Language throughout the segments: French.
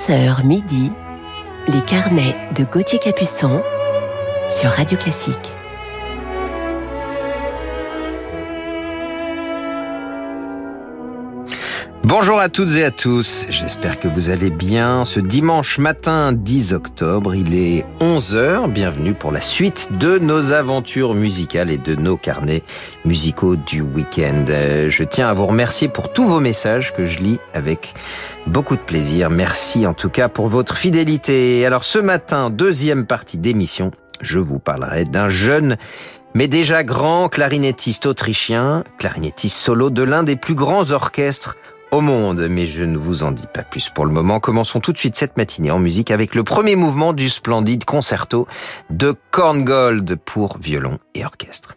11h midi, les carnets de Gauthier Capuçon sur Radio Classique. Bonjour à toutes et à tous, j'espère que vous allez bien. Ce dimanche matin 10 octobre, il est 11h, bienvenue pour la suite de nos aventures musicales et de nos carnets musicaux du week-end. Euh, je tiens à vous remercier pour tous vos messages que je lis avec beaucoup de plaisir. Merci en tout cas pour votre fidélité. Alors ce matin, deuxième partie d'émission, je vous parlerai d'un jeune mais déjà grand clarinettiste autrichien, clarinettiste solo de l'un des plus grands orchestres au monde, mais je ne vous en dis pas plus pour le moment. Commençons tout de suite cette matinée en musique avec le premier mouvement du splendide concerto de Korngold pour violon et orchestre.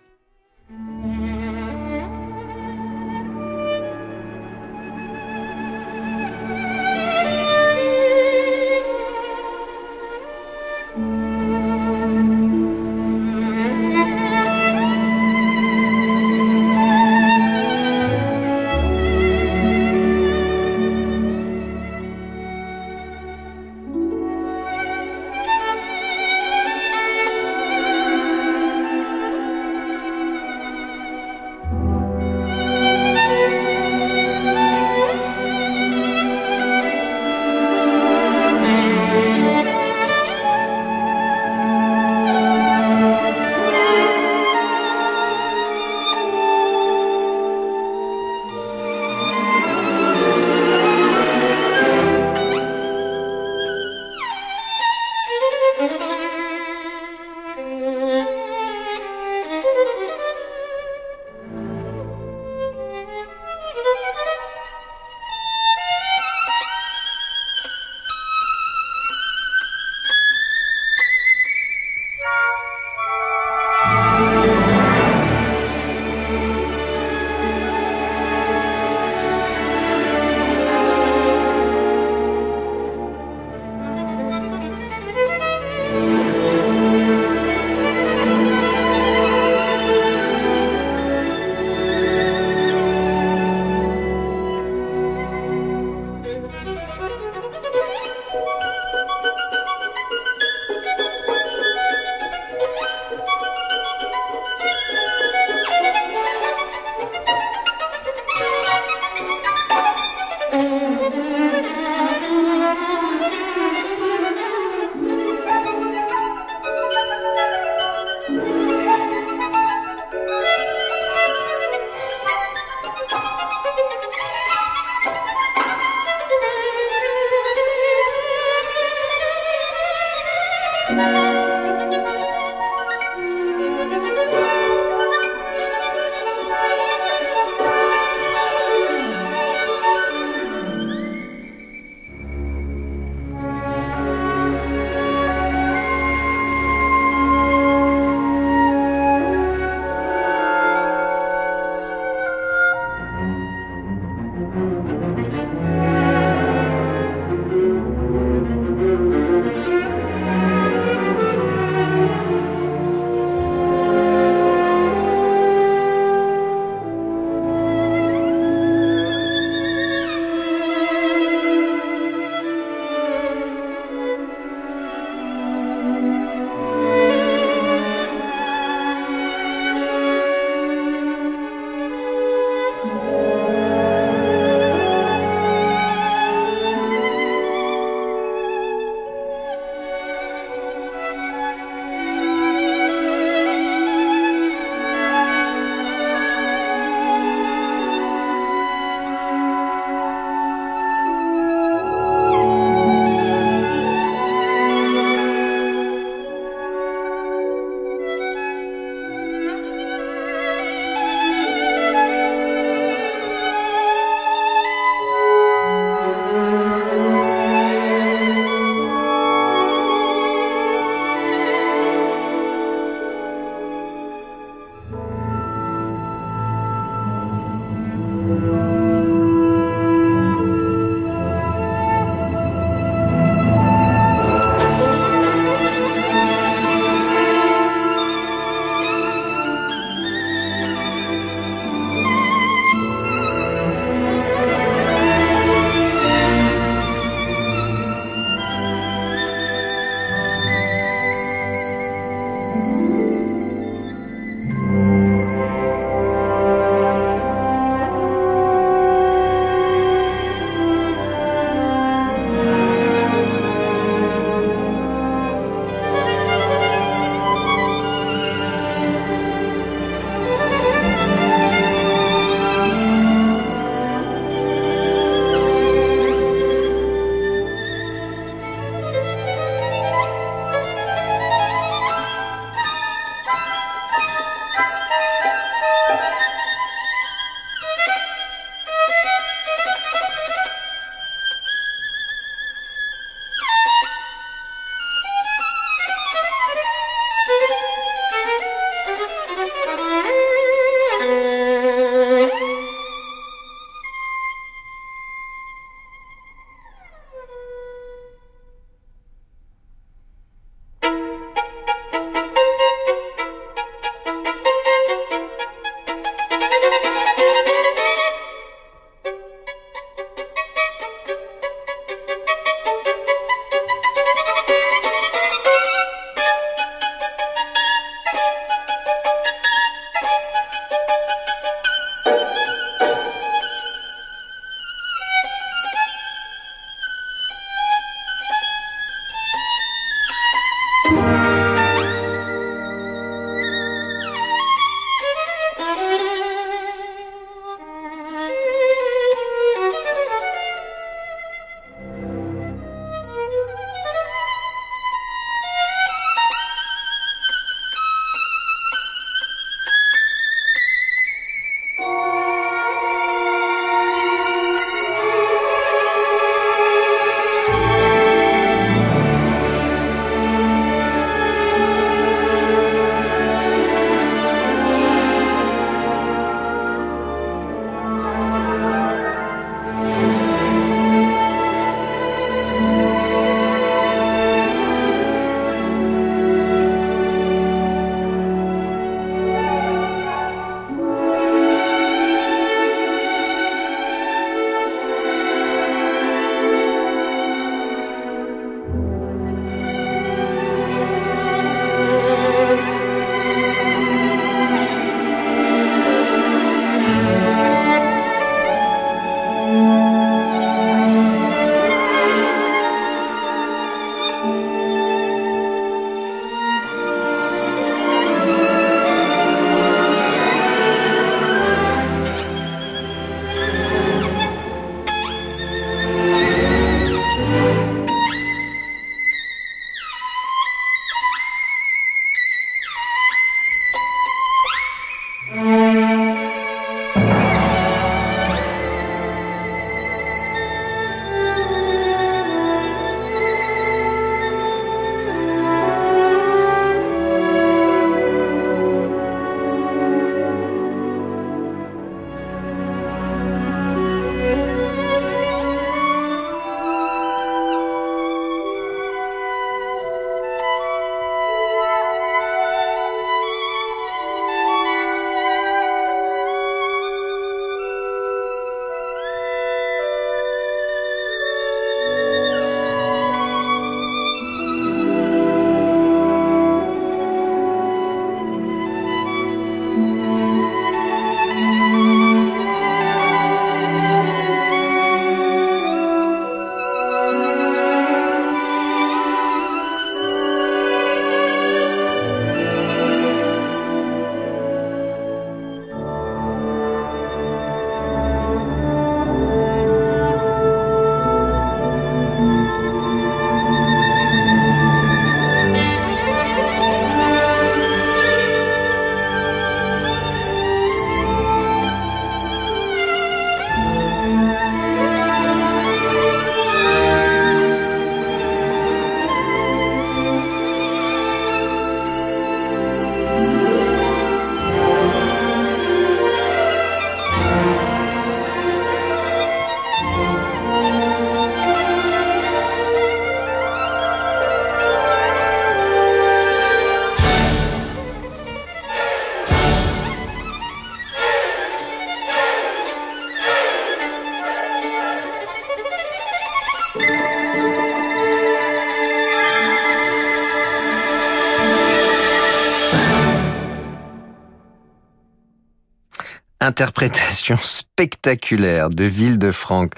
Interprétation spectaculaire de Ville de Franck.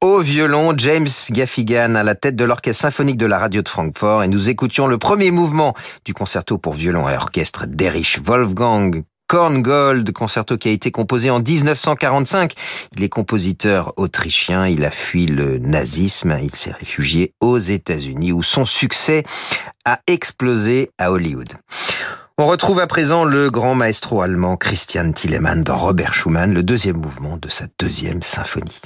Au violon, James Gaffigan à la tête de l'orchestre symphonique de la radio de Francfort et nous écoutions le premier mouvement du concerto pour violon et orchestre d'Erich Wolfgang Korngold, concerto qui a été composé en 1945. Il est compositeur autrichien, il a fui le nazisme, il s'est réfugié aux États-Unis où son succès a explosé à Hollywood. On retrouve à présent le grand maestro allemand Christian Tillemann dans Robert Schumann, le deuxième mouvement de sa deuxième symphonie.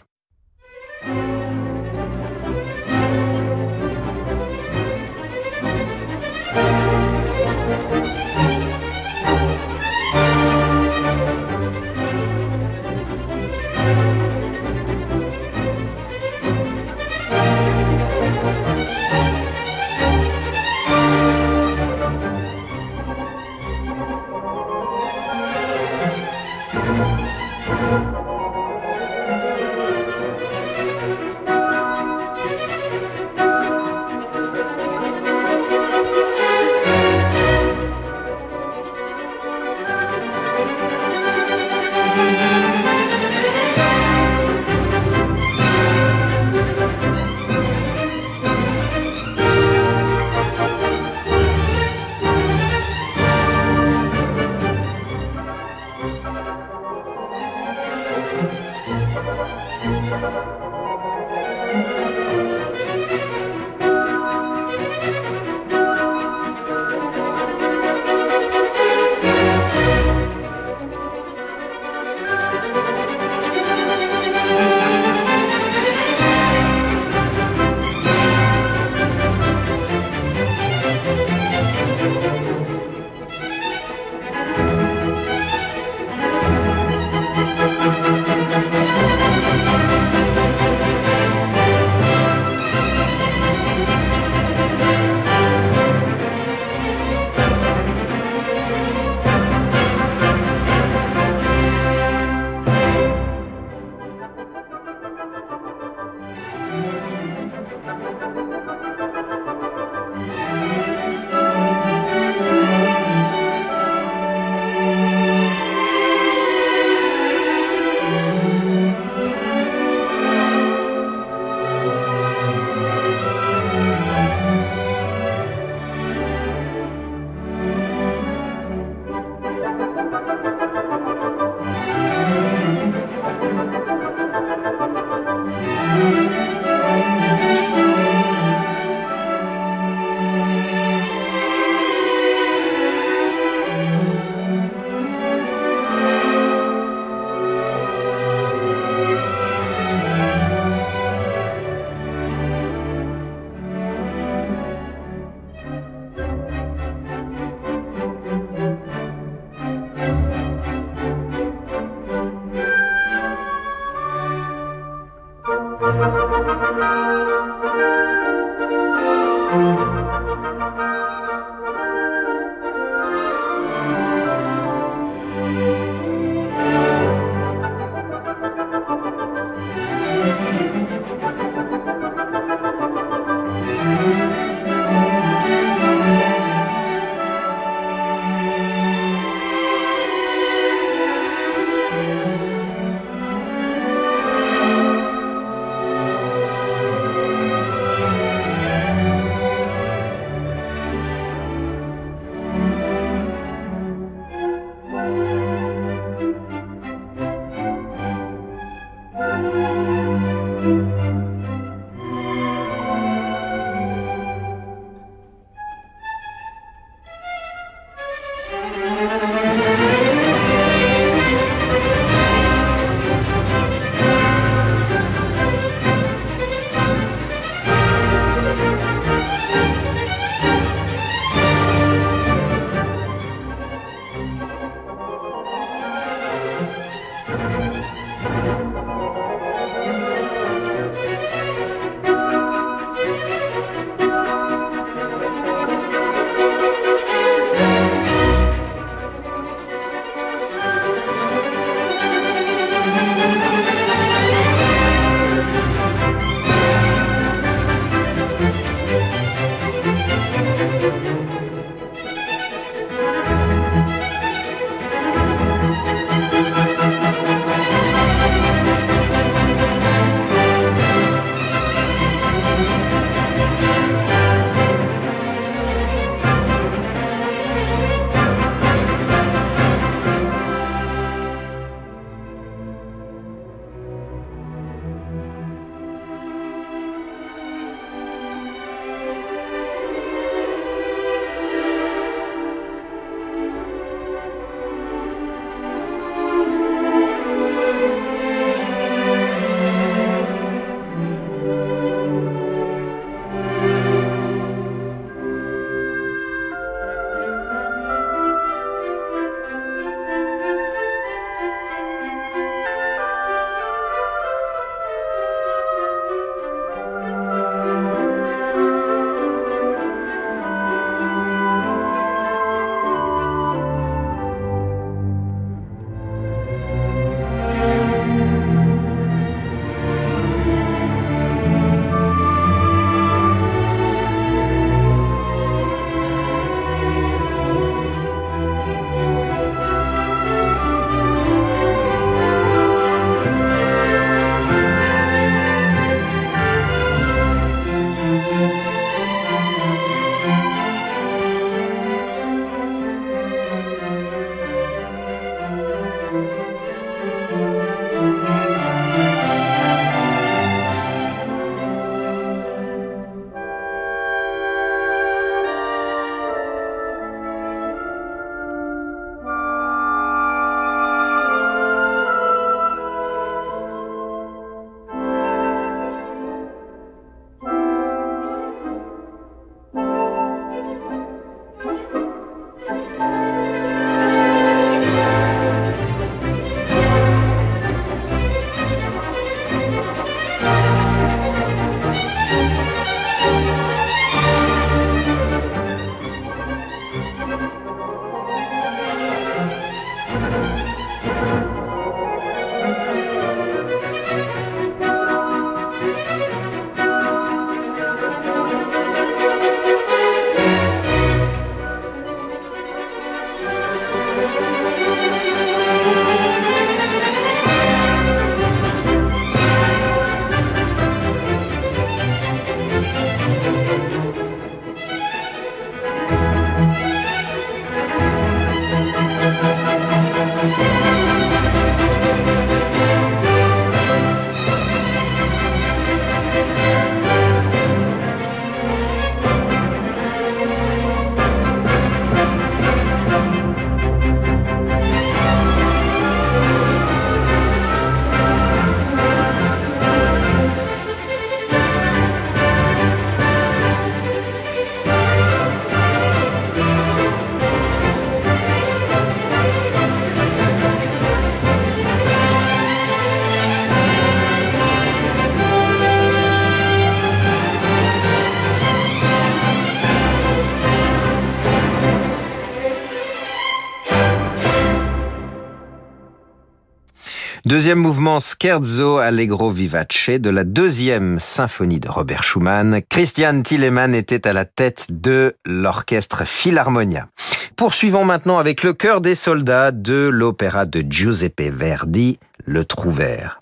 Deuxième mouvement Scherzo Allegro Vivace de la deuxième symphonie de Robert Schumann. Christian Tillemann était à la tête de l'orchestre Philharmonia. Poursuivons maintenant avec le chœur des soldats de l'opéra de Giuseppe Verdi, Le Trouvert.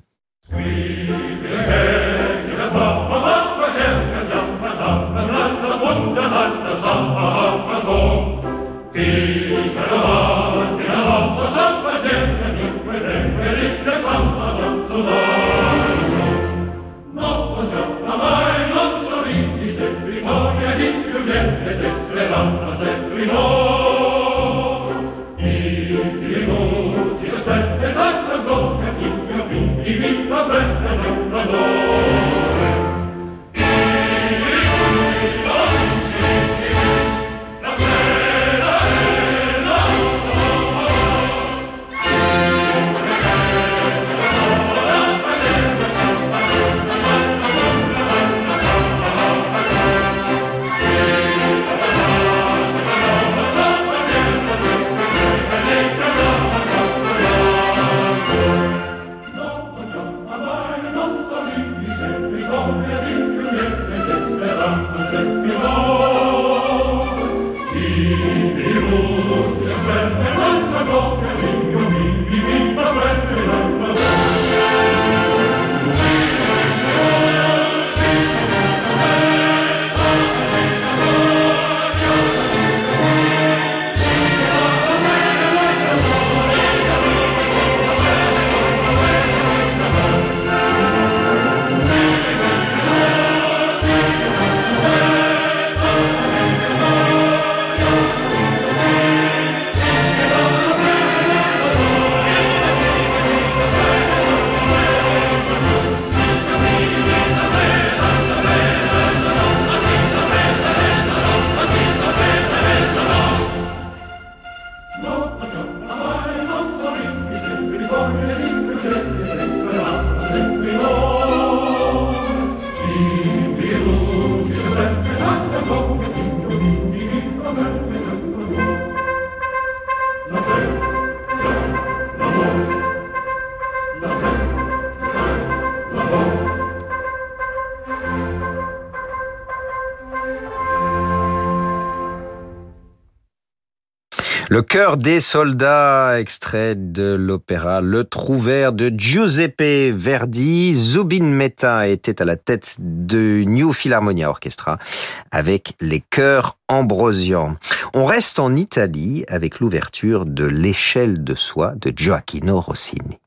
glory. Cœur des soldats, extrait de l'opéra Le Trouvert de Giuseppe Verdi. Zubin Mehta était à la tête de New Philharmonia Orchestra avec les chœurs ambrosians. On reste en Italie avec l'ouverture de L'échelle de soie de Gioacchino Rossini.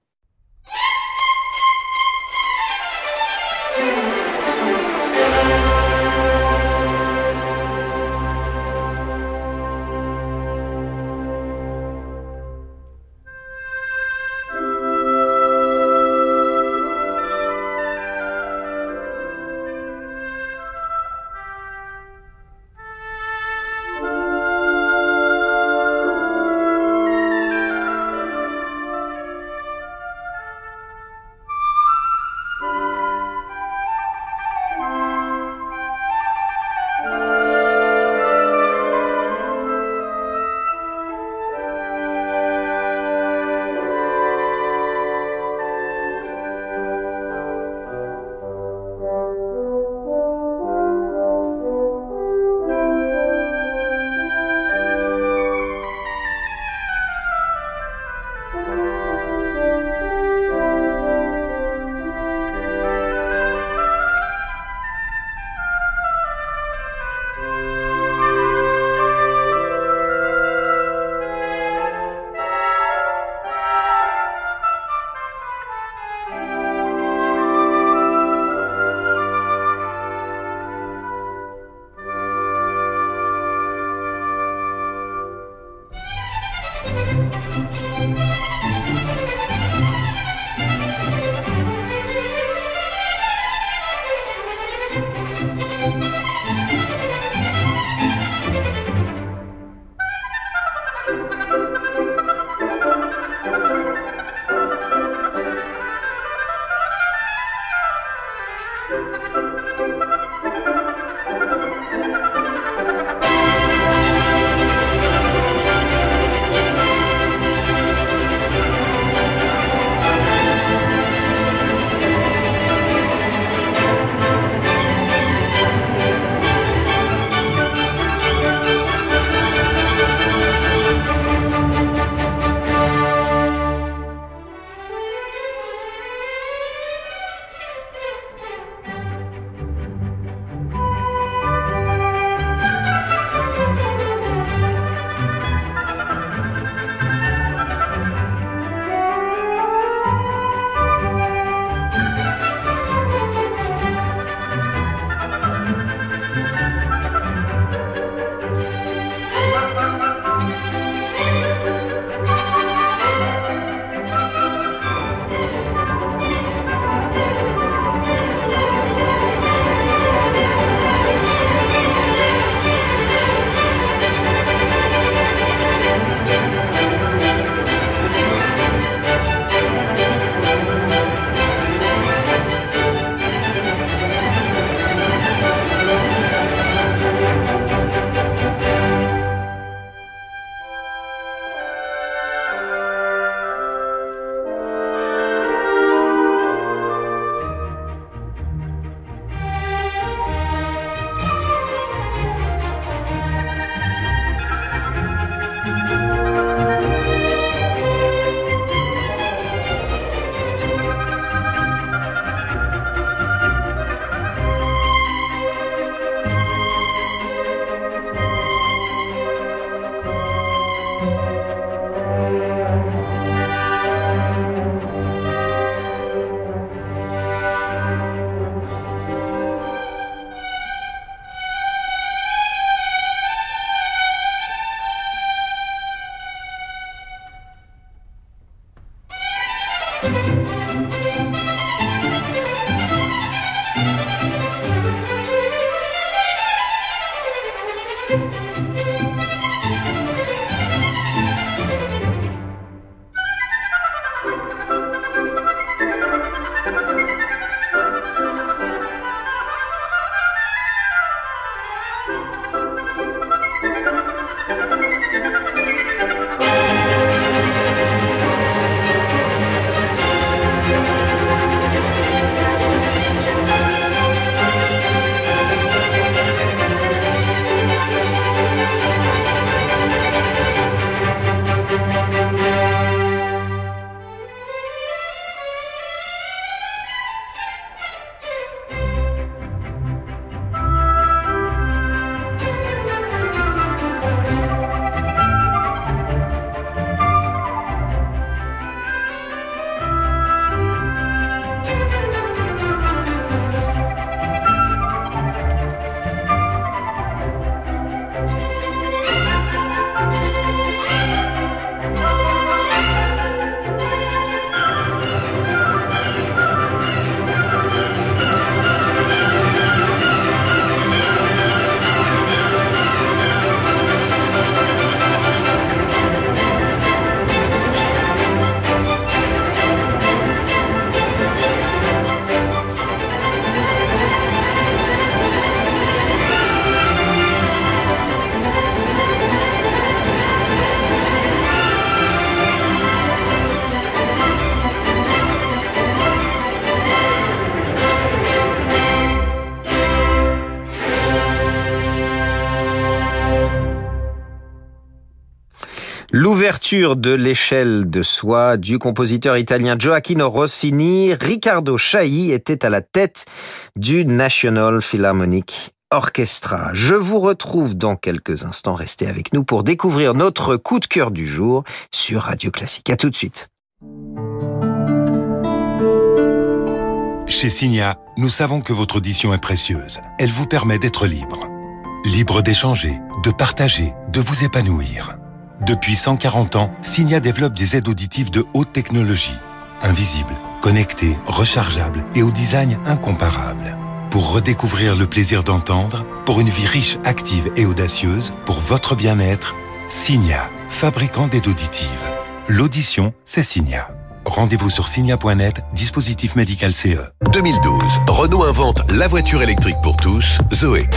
L'ouverture de l'échelle de soi du compositeur italien Gioacchino Rossini, Riccardo Chailly était à la tête du National Philharmonic Orchestra. Je vous retrouve dans quelques instants. Restez avec nous pour découvrir notre coup de cœur du jour sur Radio Classique. À tout de suite. Chez Signa, nous savons que votre audition est précieuse. Elle vous permet d'être libre. Libre d'échanger, de partager, de vous épanouir. Depuis 140 ans, Signia développe des aides auditives de haute technologie, invisibles, connectées, rechargeables et au design incomparable. Pour redécouvrir le plaisir d'entendre, pour une vie riche, active et audacieuse, pour votre bien-être, Signia, fabricant d'aides auditives. L'audition, c'est Signia. Rendez-vous sur signa.net, dispositif médical CE. 2012, Renault invente la voiture électrique pour tous, Zoé.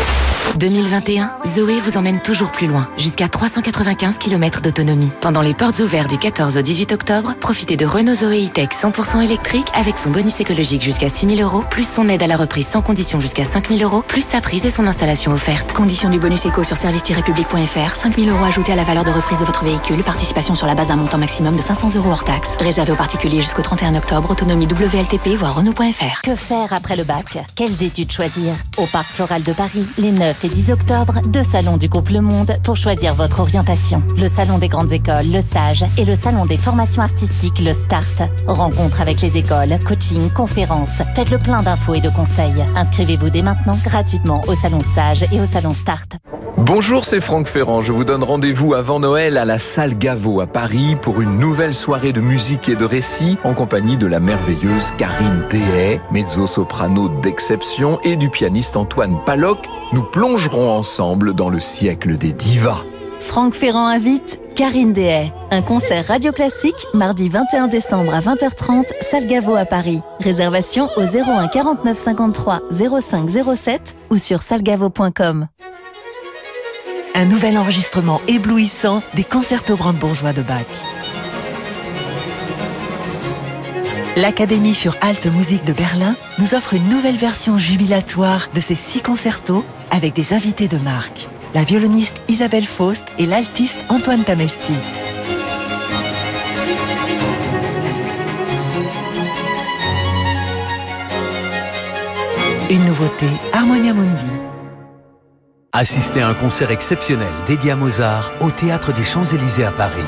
2021, Zoé vous emmène toujours plus loin, jusqu'à 395 km d'autonomie. Pendant les portes ouvertes du 14 au 18 octobre, profitez de Renault Zoé E-Tech 100% électrique avec son bonus écologique jusqu'à 6 000 euros, plus son aide à la reprise sans condition jusqu'à 5 000 euros, plus sa prise et son installation offerte. Condition du bonus éco sur service-public.fr, 5 000 euros ajoutés à la valeur de reprise de votre véhicule, participation sur la base d'un montant maximum de 500 euros hors taxe. Réservé aux particuliers jusqu'au 31 octobre, autonomie WLTP, voire Renault.fr. Que faire après le bac? Quelles études choisir? Au Parc Floral de Paris, les 9 et 10 octobre, deux salons du groupe Le Monde pour choisir votre orientation. Le salon des grandes écoles, le SAGE, et le salon des formations artistiques, le START. Rencontre avec les écoles, coaching, conférences. Faites le plein d'infos et de conseils. Inscrivez-vous dès maintenant gratuitement au salon SAGE et au salon START. Bonjour, c'est Franck Ferrand. Je vous donne rendez-vous avant Noël à la salle Gaveau à Paris pour une nouvelle soirée de musique et de en compagnie de la merveilleuse Karine Dehay, mezzo-soprano d'exception, et du pianiste Antoine Paloc. Nous plongerons ensemble dans le siècle des divas. Franck Ferrand invite Karine Dehay. Un concert radio classique mardi 21 décembre à 20h30, salle Gaveau à Paris. Réservation au 01 49 53 05 07 ou sur salgavo.com. Un nouvel enregistrement éblouissant des concertos brandebourgeois de Bach. L'Académie für Alte Musik de Berlin nous offre une nouvelle version jubilatoire de ces six concertos avec des invités de marque. La violoniste Isabelle Faust et l'altiste Antoine Tamestit. Une nouveauté, Harmonia Mundi. Assistez à un concert exceptionnel dédié à Mozart au Théâtre des Champs-Élysées à Paris.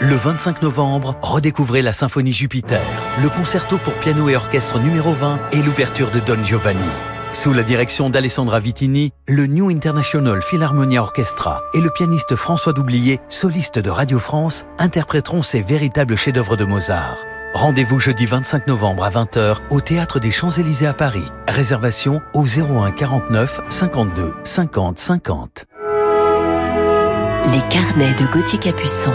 Le 25 novembre, redécouvrez la Symphonie Jupiter, le concerto pour piano et orchestre numéro 20 et l'ouverture de Don Giovanni. Sous la direction d'Alessandra Vitini, le New International Philharmonia Orchestra et le pianiste François Doublier, soliste de Radio France, interpréteront ces véritables chefs-d'œuvre de Mozart. Rendez-vous jeudi 25 novembre à 20h au Théâtre des Champs-Élysées à Paris. Réservation au 01 49 52 50 50. Les carnets de Gauthier Capuçon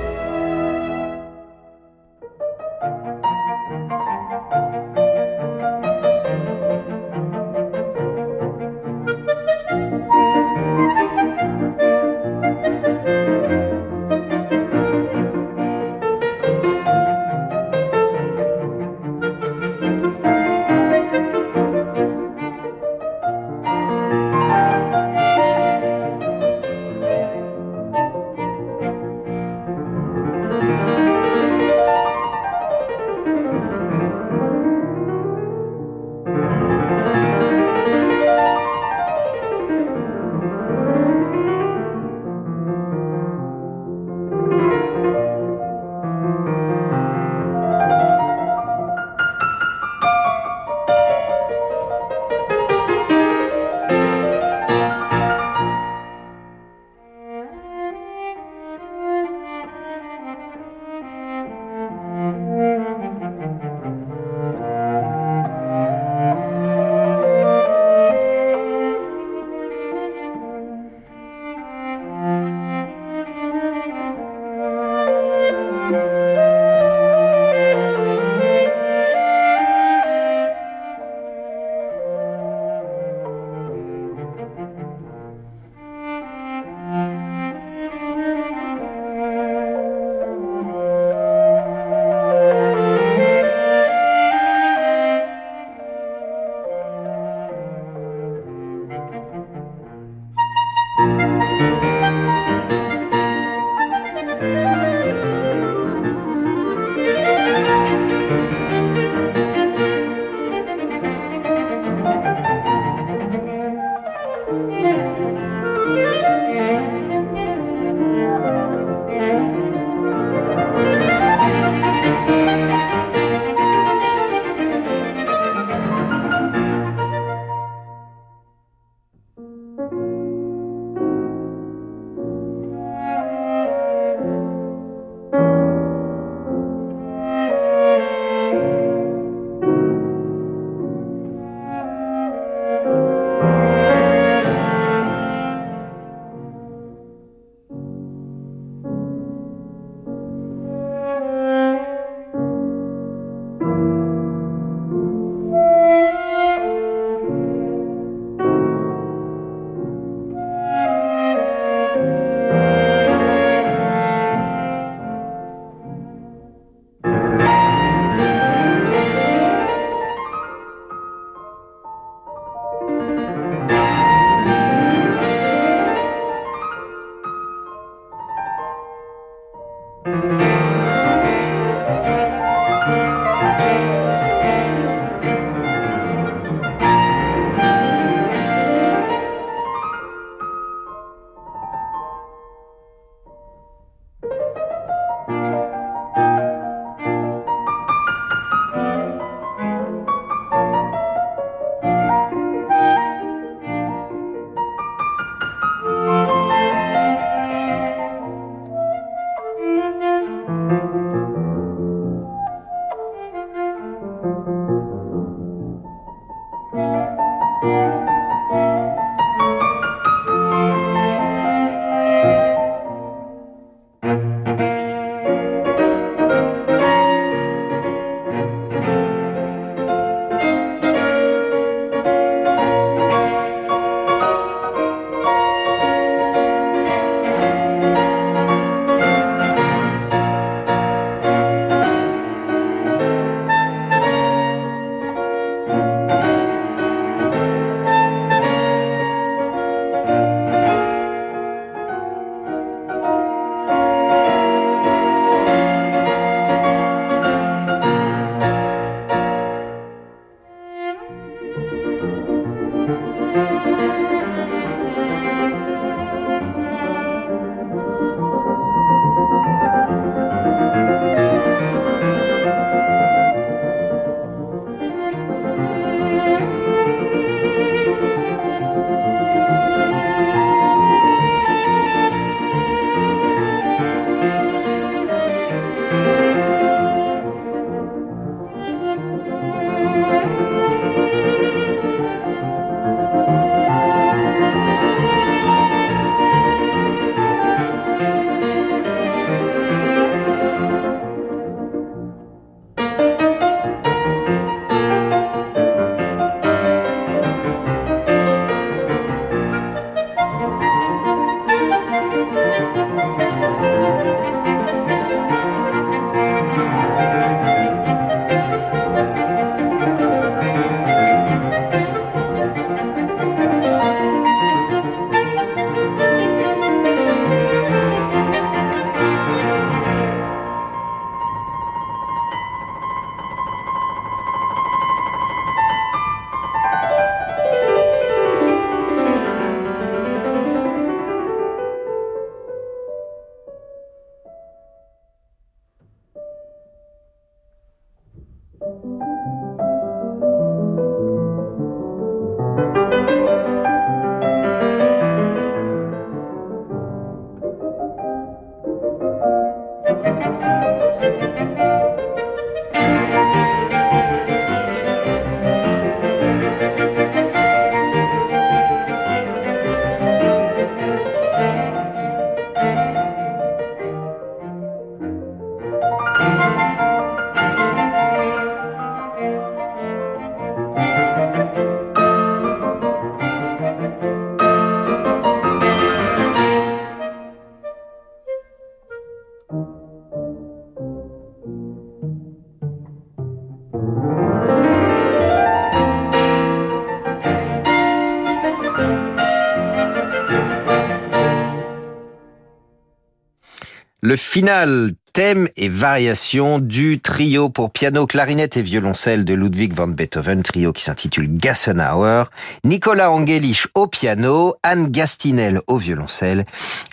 Finale thème et variation du trio pour piano, clarinette et violoncelle de Ludwig van Beethoven, trio qui s'intitule Gassenhauer, Nicolas Angelich au piano, Anne Gastinel au violoncelle,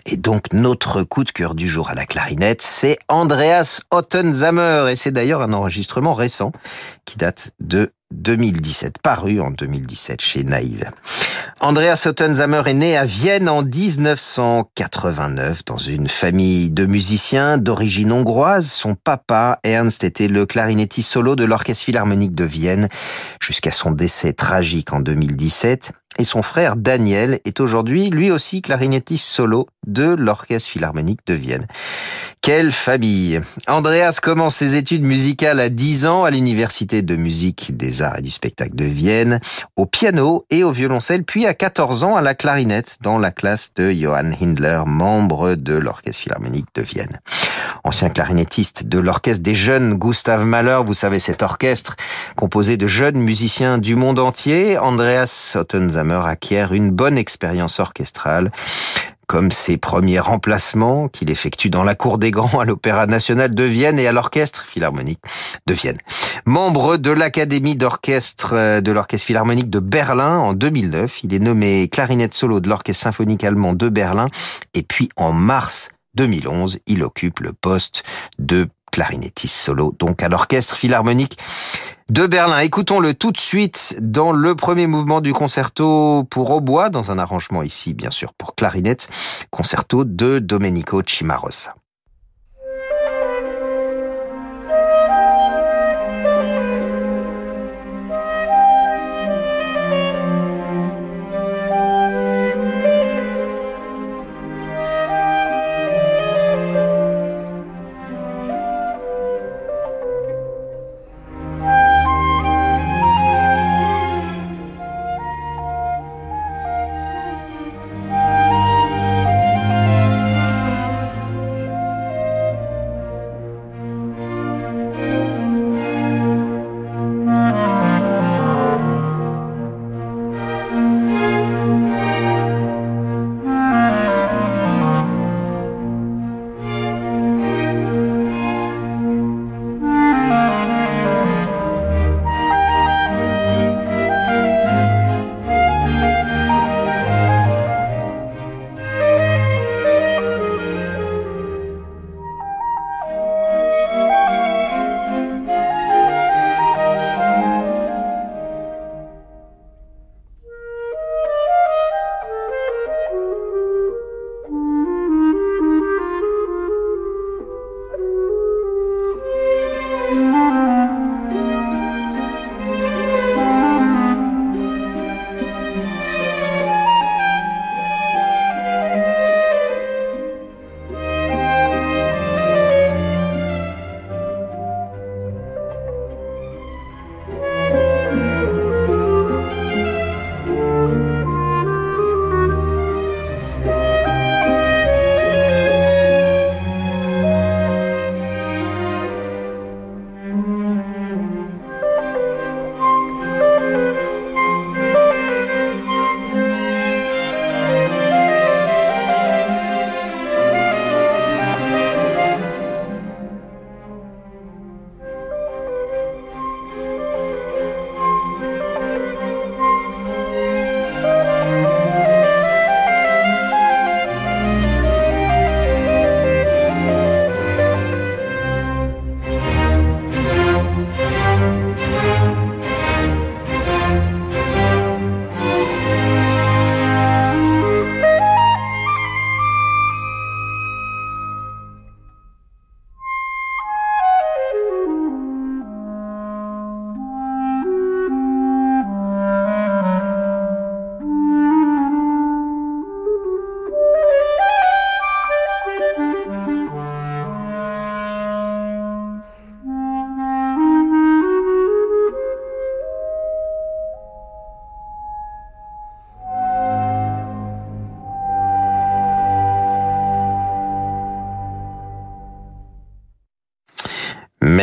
et donc notre coup de cœur du jour à la clarinette, c'est Andreas Ottenzamer, et c'est d'ailleurs un enregistrement récent qui date de 2017, paru en 2017 chez Naïve. Andreas Ottenzamer est né à Vienne en 1989 dans une famille de musiciens d'origine hongroise. Son papa, Ernst, était le clarinettiste solo de l'Orchestre Philharmonique de Vienne jusqu'à son décès tragique en 2017 et son frère Daniel est aujourd'hui lui aussi clarinettiste solo de l'Orchestre Philharmonique de Vienne. Quelle famille Andreas commence ses études musicales à 10 ans à l'Université de musique des arts et du spectacle de Vienne, au piano et au violoncelle, puis à 14 ans à la clarinette dans la classe de Johann Hindler, membre de l'Orchestre Philharmonique de Vienne. Ancien clarinettiste de l'Orchestre des jeunes Gustav Mahler, vous savez cet orchestre composé de jeunes musiciens du monde entier, Andreas Ottenzamer acquiert une bonne expérience orchestrale comme ses premiers remplacements qu'il effectue dans la cour des grands à l'Opéra national de Vienne et à l'Orchestre philharmonique de Vienne. Membre de l'Académie d'orchestre euh, de l'Orchestre philharmonique de Berlin en 2009, il est nommé clarinette solo de l'Orchestre symphonique allemand de Berlin et puis en mars 2011, il occupe le poste de clarinettiste solo, donc à l'Orchestre philharmonique de Berlin. Écoutons-le tout de suite dans le premier mouvement du concerto pour hautbois, dans un arrangement ici, bien sûr, pour clarinette, concerto de Domenico Cimarosa.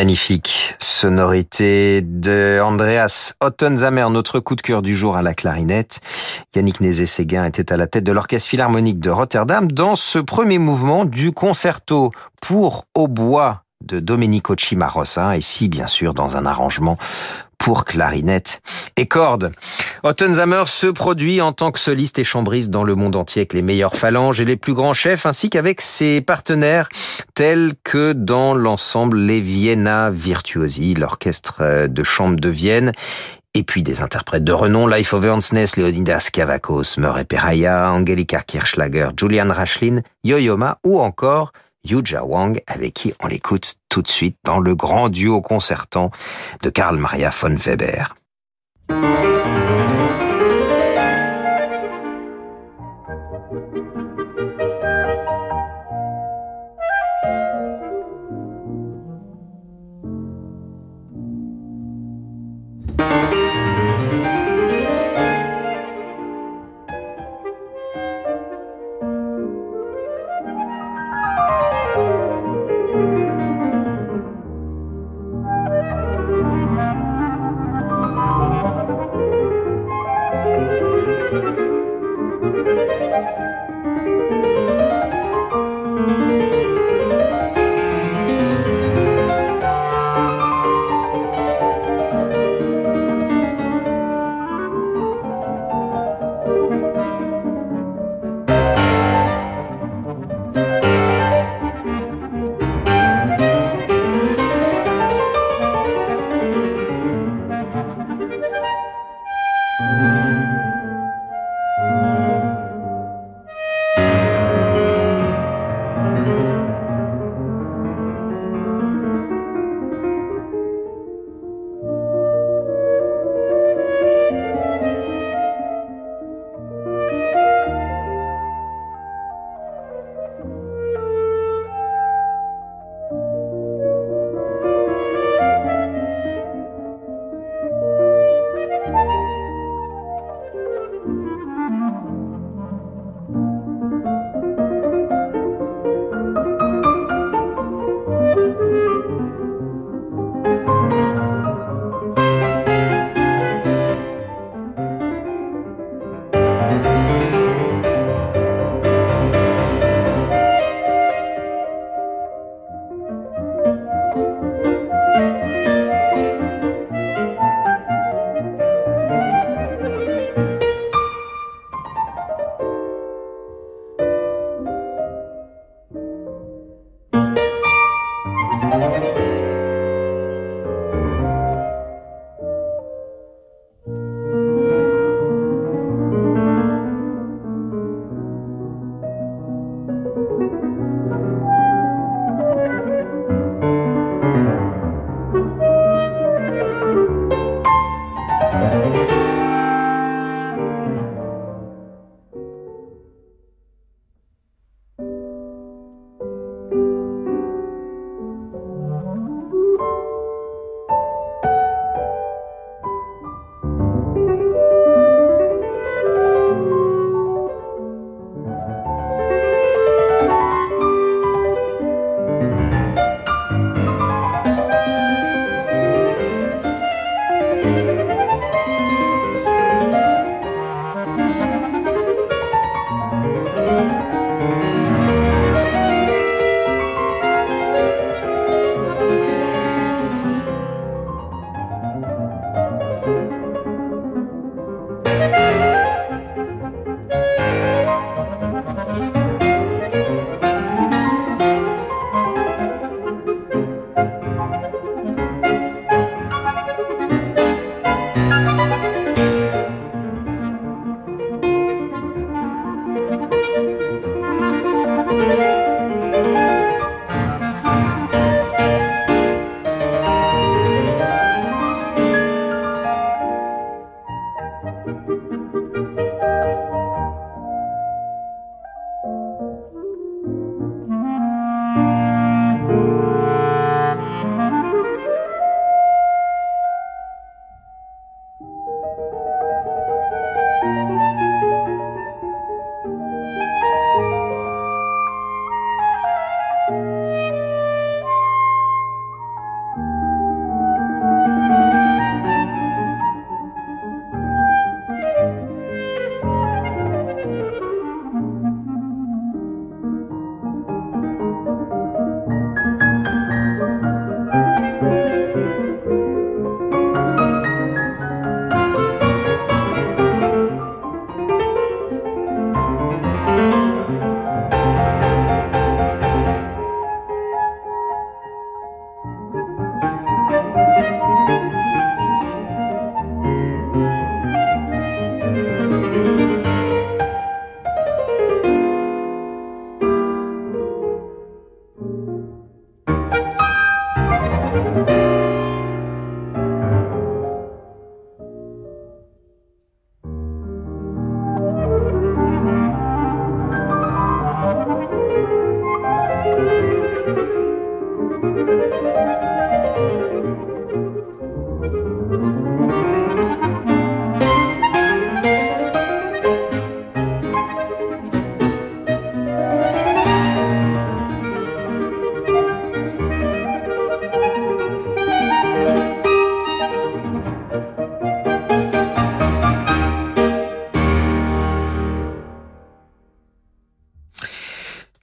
Magnifique sonorité de Andreas Ottenzamer, notre coup de cœur du jour à la clarinette. Yannick Nézet-Séguin était à la tête de l'Orchestre Philharmonique de Rotterdam dans ce premier mouvement du concerto pour hautbois de Domenico Cimarosa, ici bien sûr dans un arrangement pour clarinette et cordes. Ottenzamer se produit en tant que soliste et chambriste dans le monde entier avec les meilleurs phalanges et les plus grands chefs, ainsi qu'avec ses partenaires tels que dans l'ensemble les Vienna Virtuosi, l'orchestre de chambre de Vienne, et puis des interprètes de renom, Life of Ernstness, Leonidas Kavakos, Murray Peraya, Angelika Kirschlager, Julian Rashlin, Yo-Yoma ou encore Yuja Wang, avec qui on l'écoute tout de suite dans le grand duo concertant de Karl Maria von Weber.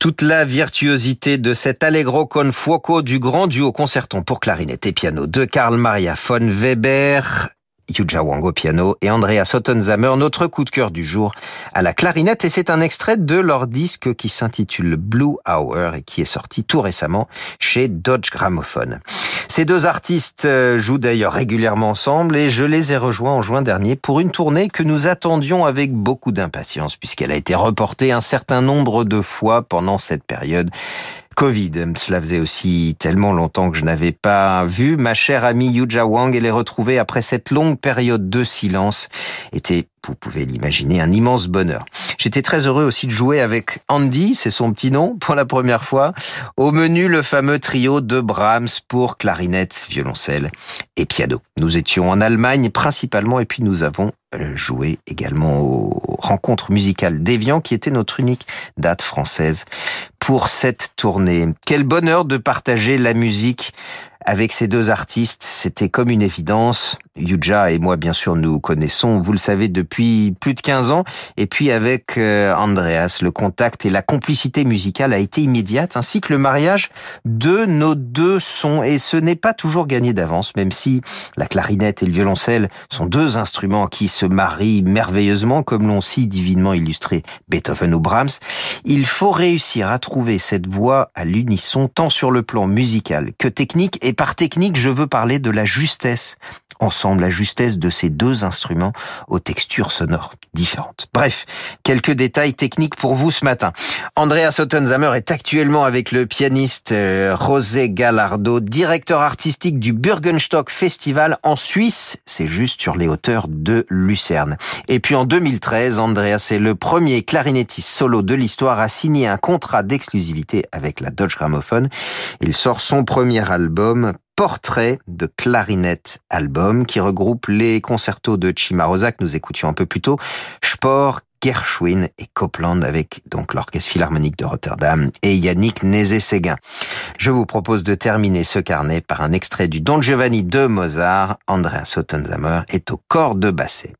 Toute la virtuosité de cet Allegro con fuoco du grand duo concerton pour clarinette et piano de Karl Maria von Weber, Yuja piano et Andrea Sottenzamer, notre coup de cœur du jour à la clarinette. Et c'est un extrait de leur disque qui s'intitule Blue Hour et qui est sorti tout récemment chez Dodge Gramophone. Ces deux artistes euh, jouent d'ailleurs régulièrement ensemble et je les ai rejoints en juin dernier pour une tournée que nous attendions avec beaucoup d'impatience puisqu'elle a été reportée un certain nombre de fois pendant cette période. Covid. Cela faisait aussi tellement longtemps que je n'avais pas vu ma chère amie Yuja Wang et les retrouver après cette longue période de silence était, vous pouvez l'imaginer, un immense bonheur. J'étais très heureux aussi de jouer avec Andy, c'est son petit nom, pour la première fois. Au menu, le fameux trio de Brahms pour clarinette, violoncelle et piano. Nous étions en Allemagne principalement et puis nous avons euh, joué également aux rencontres musicales d'Evian qui était notre unique date française pour cette tournée. Quel bonheur de partager la musique avec ces deux artistes, c'était comme une évidence. Yuja et moi, bien sûr, nous connaissons, vous le savez, depuis plus de 15 ans. Et puis avec euh, Andreas, le contact et la complicité musicale a été immédiate, ainsi que le mariage de nos deux sons. Et ce n'est pas toujours gagné d'avance, même si la clarinette et le violoncelle sont deux instruments qui se marient merveilleusement, comme l'ont si divinement illustré Beethoven ou Brahms. Il faut réussir à trouver cette voix à l'unisson, tant sur le plan musical que technique. Et par technique, je veux parler de la justesse ensemble la justesse de ces deux instruments aux textures sonores différentes. Bref, quelques détails techniques pour vous ce matin. Andrea Sottenzamer est actuellement avec le pianiste euh, José Gallardo, directeur artistique du Bürgenstock Festival en Suisse, c'est juste sur les hauteurs de Lucerne. Et puis en 2013, Andreas est le premier clarinettiste solo de l'histoire à signer un contrat d'exclusivité avec la Dodge Gramophone. Il sort son premier album Portrait de clarinette album qui regroupe les concertos de Chimarosa que nous écoutions un peu plus tôt, Sport, Gershwin et Copland avec donc l'Orchestre Philharmonique de Rotterdam et Yannick Nézé-Séguin. Je vous propose de terminer ce carnet par un extrait du Don Giovanni de Mozart. Andrea Sottenzamer est au corps de basset.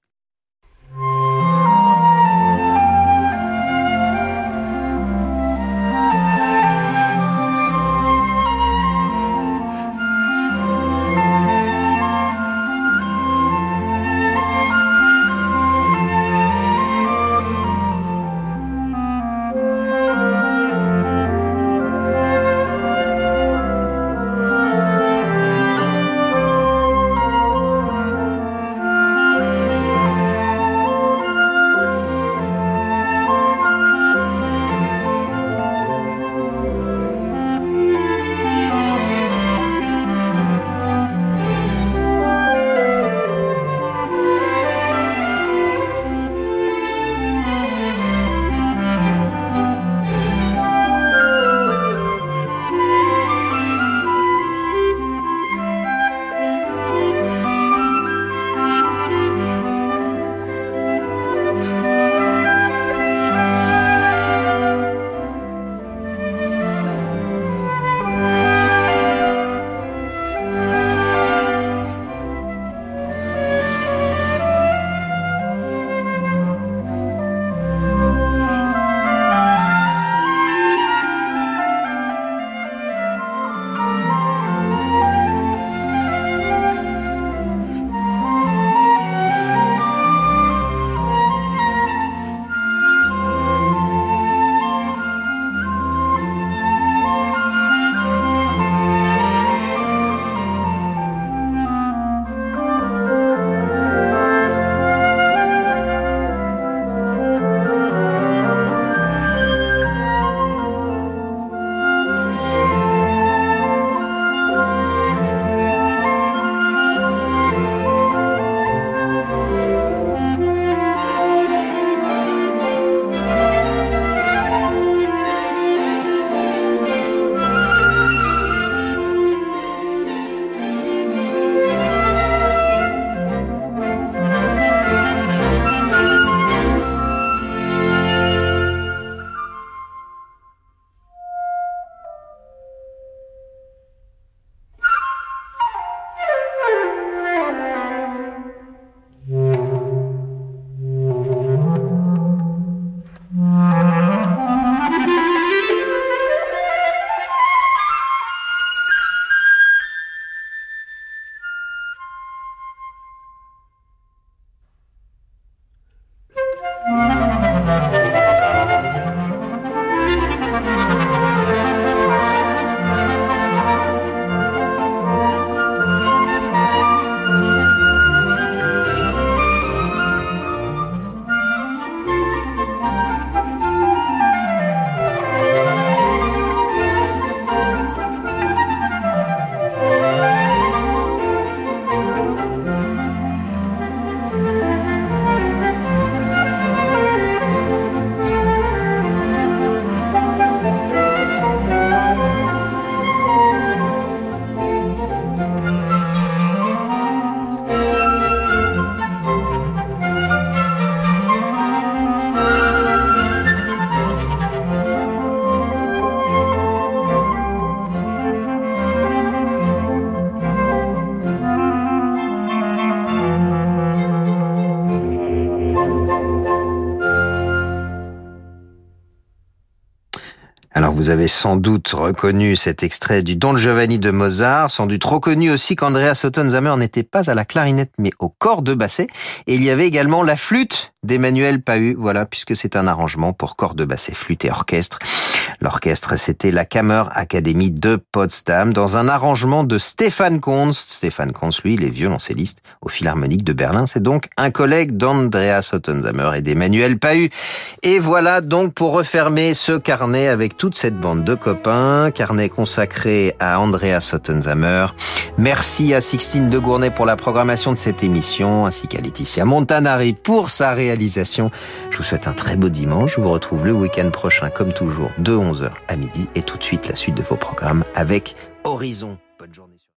Avez sans doute reconnu cet extrait du Don Giovanni de Mozart, sans doute reconnu aussi qu'Andrea Sottenzamer n'était pas à la clarinette mais au corps de basset. Et il y avait également la flûte d'Emmanuel Pahu, voilà, puisque c'est un arrangement pour corps de basset, flûte et orchestre. L'orchestre, c'était la Kammer Academy de Potsdam, dans un arrangement de Stéphane Kunst. Stéphane Kunst, lui, il est violoncelliste au Philharmonique de Berlin. C'est donc un collègue d'Andreas Ottenzamer et d'Emmanuel Pahu. Et voilà donc pour refermer ce carnet avec toute cette bande de copains, carnet consacré à Andreas Ottenzamer. Merci à Sixtine de Gournay pour la programmation de cette émission, ainsi qu'à Laetitia Montanari pour sa réalisation. Je vous souhaite un très beau dimanche. Je vous retrouve le week-end prochain, comme toujours, de 11h à midi. Et tout de suite, la suite de vos programmes avec Horizon.